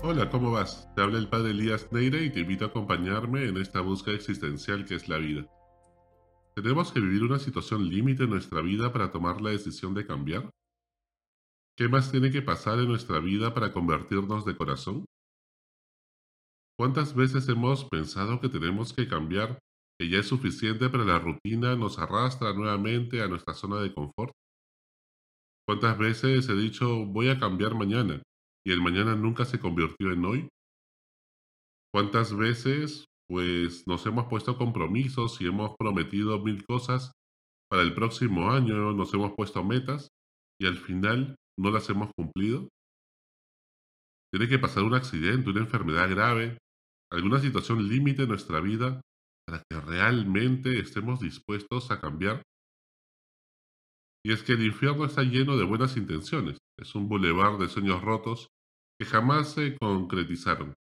Hola, ¿cómo vas? Te habla el padre Elías Neira y te invito a acompañarme en esta búsqueda existencial que es la vida. ¿Tenemos que vivir una situación límite en nuestra vida para tomar la decisión de cambiar? ¿Qué más tiene que pasar en nuestra vida para convertirnos de corazón? ¿Cuántas veces hemos pensado que tenemos que cambiar, que ya es suficiente pero la rutina nos arrastra nuevamente a nuestra zona de confort? ¿Cuántas veces he dicho voy a cambiar mañana y el mañana nunca se convirtió en hoy? ¿Cuántas veces pues nos hemos puesto compromisos y hemos prometido mil cosas para el próximo año, nos hemos puesto metas y al final no las hemos cumplido? Tiene que pasar un accidente, una enfermedad grave, alguna situación límite en nuestra vida para que realmente estemos dispuestos a cambiar. Y es que el infierno está lleno de buenas intenciones, es un bulevar de sueños rotos que jamás se concretizaron.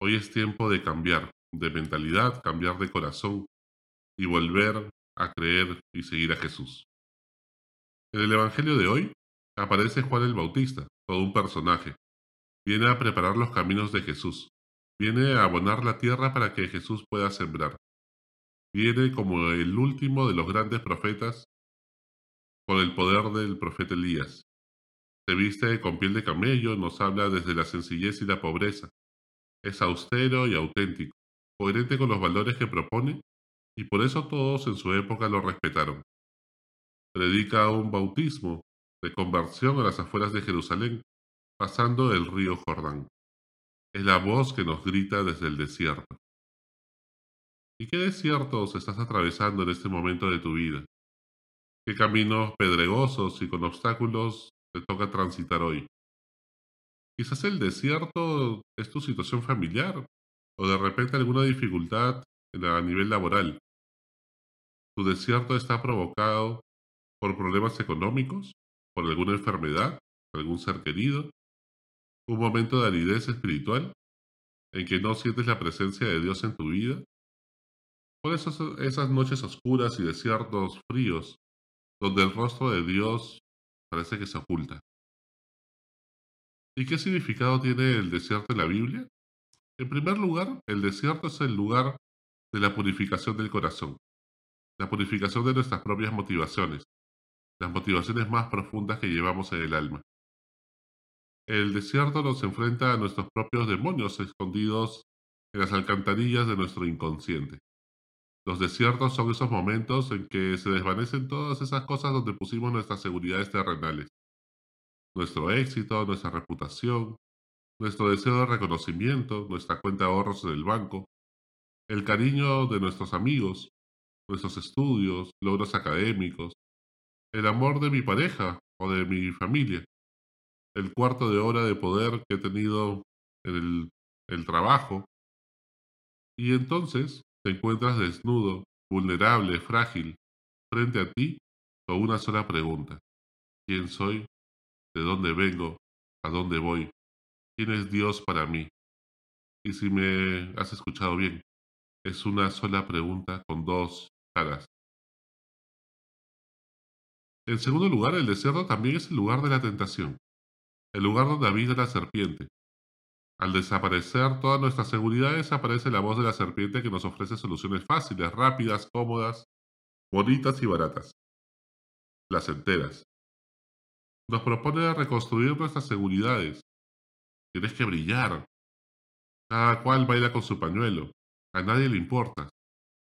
Hoy es tiempo de cambiar de mentalidad, cambiar de corazón y volver a creer y seguir a Jesús. En el Evangelio de hoy aparece Juan el Bautista, todo un personaje. Viene a preparar los caminos de Jesús. Viene a abonar la tierra para que Jesús pueda sembrar. Viene como el último de los grandes profetas con el poder del profeta Elías. Se viste con piel de camello, nos habla desde la sencillez y la pobreza. Es austero y auténtico, coherente con los valores que propone, y por eso todos en su época lo respetaron. Predica un bautismo de conversión a las afueras de Jerusalén, pasando el río Jordán. Es la voz que nos grita desde el desierto. ¿Y qué desiertos estás atravesando en este momento de tu vida? ¿Qué caminos pedregosos y con obstáculos te toca transitar hoy? Quizás el desierto es tu situación familiar o de repente alguna dificultad a nivel laboral. Tu desierto está provocado por problemas económicos, por alguna enfermedad, algún ser querido, un momento de aridez espiritual en que no sientes la presencia de Dios en tu vida, por esas, esas noches oscuras y desiertos fríos donde el rostro de Dios parece que se oculta. ¿Y qué significado tiene el desierto en la Biblia? En primer lugar, el desierto es el lugar de la purificación del corazón, la purificación de nuestras propias motivaciones, las motivaciones más profundas que llevamos en el alma. El desierto nos enfrenta a nuestros propios demonios escondidos en las alcantarillas de nuestro inconsciente. Los desiertos son esos momentos en que se desvanecen todas esas cosas donde pusimos nuestras seguridades terrenales. Nuestro éxito, nuestra reputación, nuestro deseo de reconocimiento, nuestra cuenta de ahorros en el banco, el cariño de nuestros amigos, nuestros estudios, logros académicos, el amor de mi pareja o de mi familia, el cuarto de hora de poder que he tenido en el, el trabajo. Y entonces te encuentras desnudo, vulnerable, frágil, frente a ti con una sola pregunta. ¿Quién soy? ¿De dónde vengo? ¿A dónde voy? ¿Quién es Dios para mí? Y si me has escuchado bien, es una sola pregunta con dos caras. En segundo lugar, el desierto también es el lugar de la tentación, el lugar donde habita la serpiente, al desaparecer todas nuestras seguridades, aparece la voz de la serpiente que nos ofrece soluciones fáciles, rápidas, cómodas, bonitas y baratas. Placenteras. Nos propone reconstruir nuestras seguridades. Tienes que brillar. Cada cual baila con su pañuelo. A nadie le importa.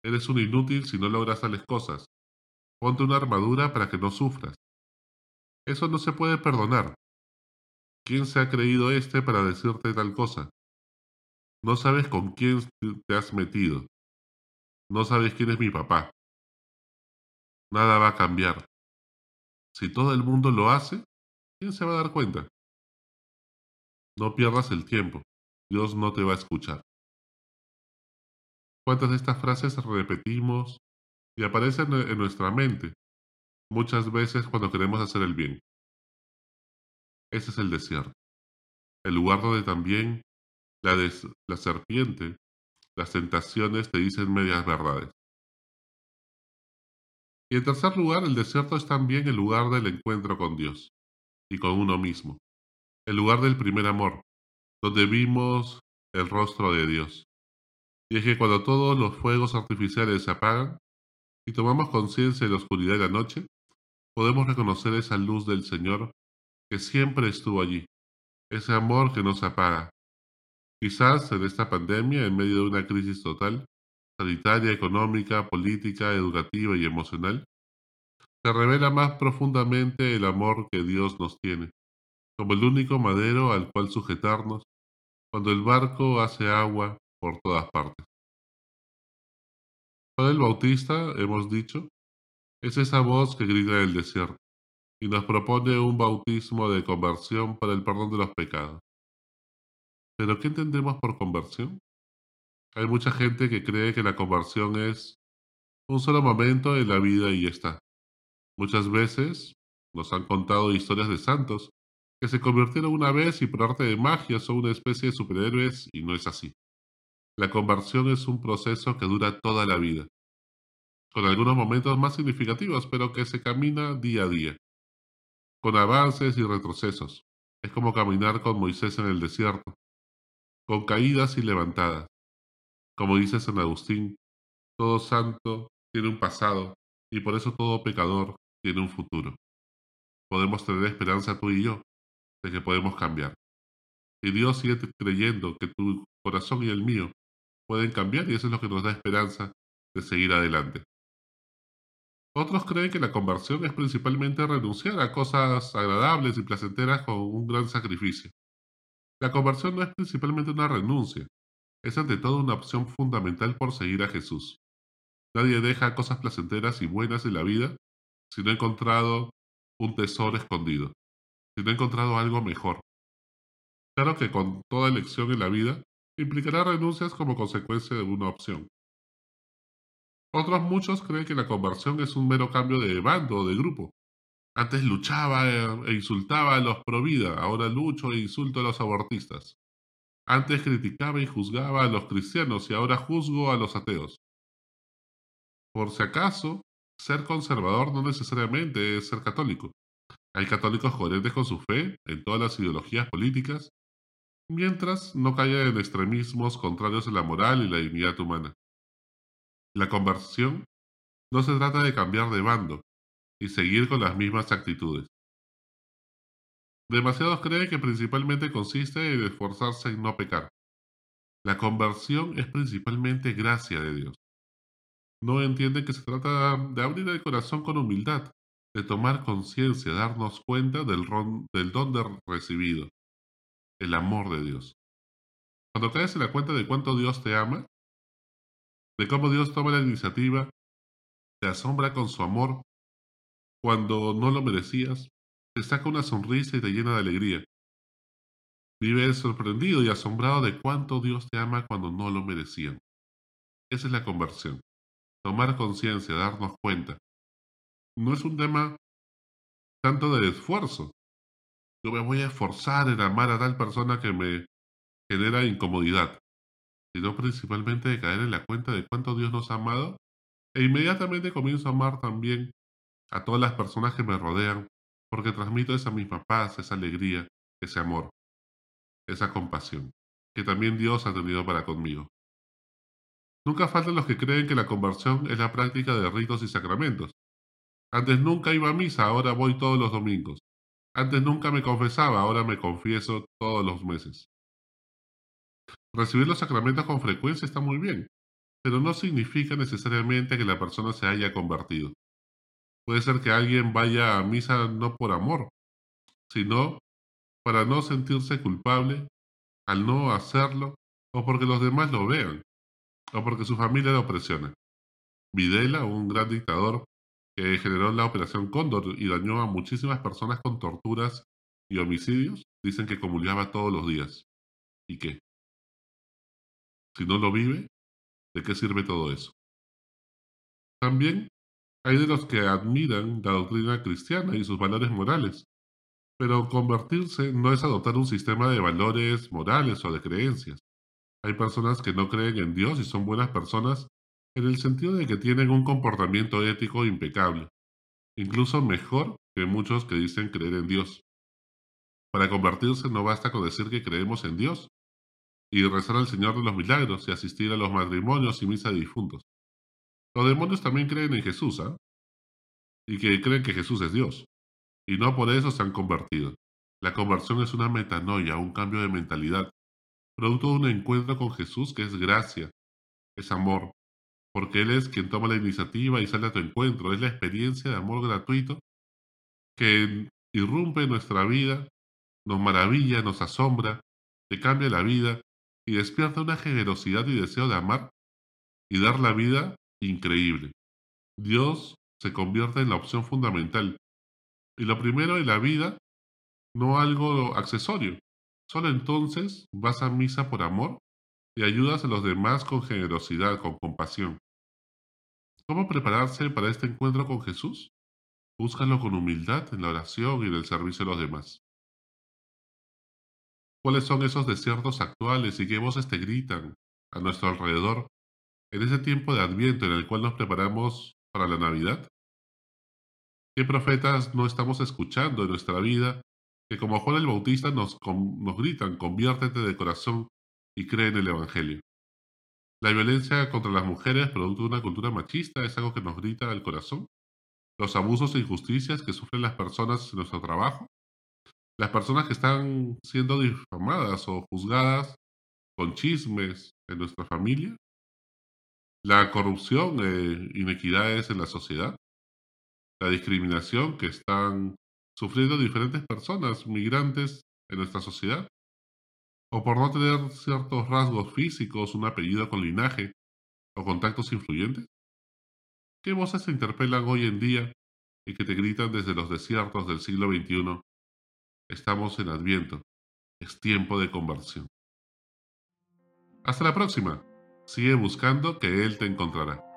Eres un inútil si no logras tales cosas. Ponte una armadura para que no sufras. Eso no se puede perdonar. ¿Quién se ha creído este para decirte tal cosa? No sabes con quién te has metido. No sabes quién es mi papá. Nada va a cambiar. Si todo el mundo lo hace, ¿quién se va a dar cuenta? No pierdas el tiempo. Dios no te va a escuchar. ¿Cuántas de estas frases repetimos y aparecen en nuestra mente muchas veces cuando queremos hacer el bien? Ese es el desierto. El lugar donde también la, la serpiente, las tentaciones te dicen medias verdades. Y en tercer lugar, el desierto es también el lugar del encuentro con Dios y con uno mismo, el lugar del primer amor, donde vimos el rostro de Dios. Y es que cuando todos los fuegos artificiales se apagan y tomamos conciencia de la oscuridad de la noche, podemos reconocer esa luz del Señor que siempre estuvo allí, ese amor que nos apaga. Quizás en esta pandemia, en medio de una crisis total, sanitaria, económica, política, educativa y emocional, se revela más profundamente el amor que Dios nos tiene, como el único madero al cual sujetarnos cuando el barco hace agua por todas partes. Juan el Bautista, hemos dicho, es esa voz que grita en el desierto y nos propone un bautismo de conversión para el perdón de los pecados. ¿Pero qué entendemos por conversión? Hay mucha gente que cree que la conversión es un solo momento en la vida y ya está. Muchas veces nos han contado historias de santos que se convirtieron una vez y por arte de magia son una especie de superhéroes y no es así. La conversión es un proceso que dura toda la vida, con algunos momentos más significativos, pero que se camina día a día, con avances y retrocesos. Es como caminar con Moisés en el desierto, con caídas y levantadas. Como dice San Agustín, todo santo tiene un pasado y por eso todo pecador tiene un futuro. Podemos tener esperanza tú y yo de que podemos cambiar. Y Dios sigue creyendo que tu corazón y el mío pueden cambiar y eso es lo que nos da esperanza de seguir adelante. Otros creen que la conversión es principalmente renunciar a cosas agradables y placenteras con un gran sacrificio. La conversión no es principalmente una renuncia, es ante todo una opción fundamental por seguir a Jesús. Nadie deja cosas placenteras y buenas en la vida si no ha encontrado un tesoro escondido, si no ha encontrado algo mejor. Claro que con toda elección en la vida implicará renuncias como consecuencia de una opción. Otros muchos creen que la conversión es un mero cambio de bando o de grupo. Antes luchaba e insultaba a los pro vida, ahora lucho e insulto a los abortistas. Antes criticaba y juzgaba a los cristianos y ahora juzgo a los ateos. Por si acaso, ser conservador no necesariamente es ser católico. Hay católicos coherentes con su fe en todas las ideologías políticas mientras no caiga en extremismos contrarios a la moral y la dignidad humana. La conversión no se trata de cambiar de bando y seguir con las mismas actitudes. Demasiados creen que principalmente consiste en esforzarse en no pecar. La conversión es principalmente gracia de Dios. No entienden que se trata de abrir el corazón con humildad, de tomar conciencia, darnos cuenta del, del don de recibido, el amor de Dios. Cuando caes en la cuenta de cuánto Dios te ama, de cómo Dios toma la iniciativa, te asombra con su amor cuando no lo merecías, te saca una sonrisa y te llena de alegría. Vives sorprendido y asombrado de cuánto Dios te ama cuando no lo merecían. Esa es la conversión. Tomar conciencia, darnos cuenta. No es un tema tanto de esfuerzo, yo me voy a esforzar en amar a tal persona que me genera incomodidad, sino principalmente de caer en la cuenta de cuánto Dios nos ha amado e inmediatamente comienzo a amar también a todas las personas que me rodean porque transmito esa misma paz, esa alegría, ese amor, esa compasión que también Dios ha tenido para conmigo. Nunca faltan los que creen que la conversión es la práctica de ritos y sacramentos. Antes nunca iba a misa, ahora voy todos los domingos. Antes nunca me confesaba, ahora me confieso todos los meses. Recibir los sacramentos con frecuencia está muy bien, pero no significa necesariamente que la persona se haya convertido. Puede ser que alguien vaya a misa no por amor, sino para no sentirse culpable al no hacerlo o porque los demás lo vean o porque su familia lo presiona. Videla, un gran dictador, que generó la Operación Cóndor y dañó a muchísimas personas con torturas y homicidios, dicen que comulgaba todos los días. ¿Y qué? Si no lo vive, ¿de qué sirve todo eso? También hay de los que admiran la doctrina cristiana y sus valores morales, pero convertirse no es adoptar un sistema de valores morales o de creencias. Hay personas que no creen en Dios y son buenas personas en el sentido de que tienen un comportamiento ético impecable, incluso mejor que muchos que dicen creer en Dios. Para convertirse no basta con decir que creemos en Dios y rezar al Señor de los milagros y asistir a los matrimonios y misa de difuntos. Los demonios también creen en Jesús, ¿ah? Y que creen que Jesús es Dios. Y no por eso se han convertido. La conversión es una metanoia, un cambio de mentalidad, producto de un encuentro con Jesús que es gracia, es amor, porque Él es quien toma la iniciativa y sale a tu encuentro, es la experiencia de amor gratuito que irrumpe en nuestra vida nos maravilla, nos asombra, te cambia la vida y despierta una generosidad y deseo de amar y dar la vida increíble. Dios se convierte en la opción fundamental. Y lo primero en la vida, no algo accesorio. Solo entonces vas a misa por amor y ayudas a los demás con generosidad, con compasión. ¿Cómo prepararse para este encuentro con Jesús? Búscalo con humildad en la oración y en el servicio a los demás. ¿Cuáles son esos desiertos actuales y qué voces te gritan a nuestro alrededor en ese tiempo de Adviento en el cual nos preparamos para la Navidad? ¿Qué profetas no estamos escuchando en nuestra vida que como Juan el Bautista nos, gritan, conviértete de corazón y cree en el Evangelio? La violencia contra las mujeres, producto de una cultura machista, es algo que nos grita al corazón. Los abusos e injusticias que sufren las personas en nuestro trabajo las personas que están siendo difamadas o juzgadas con chismes en nuestra familia, la corrupción e inequidades en la sociedad, la discriminación que están sufriendo diferentes personas migrantes en nuestra sociedad, o por no tener ciertos rasgos físicos, un apellido con linaje o contactos influyentes. ¿Qué voces se interpelan hoy en día y que te gritan desde los desiertos del siglo XXI Estamos en Adviento. Es tiempo de conversión. Hasta la próxima. Sigue buscando que Él te encontrará.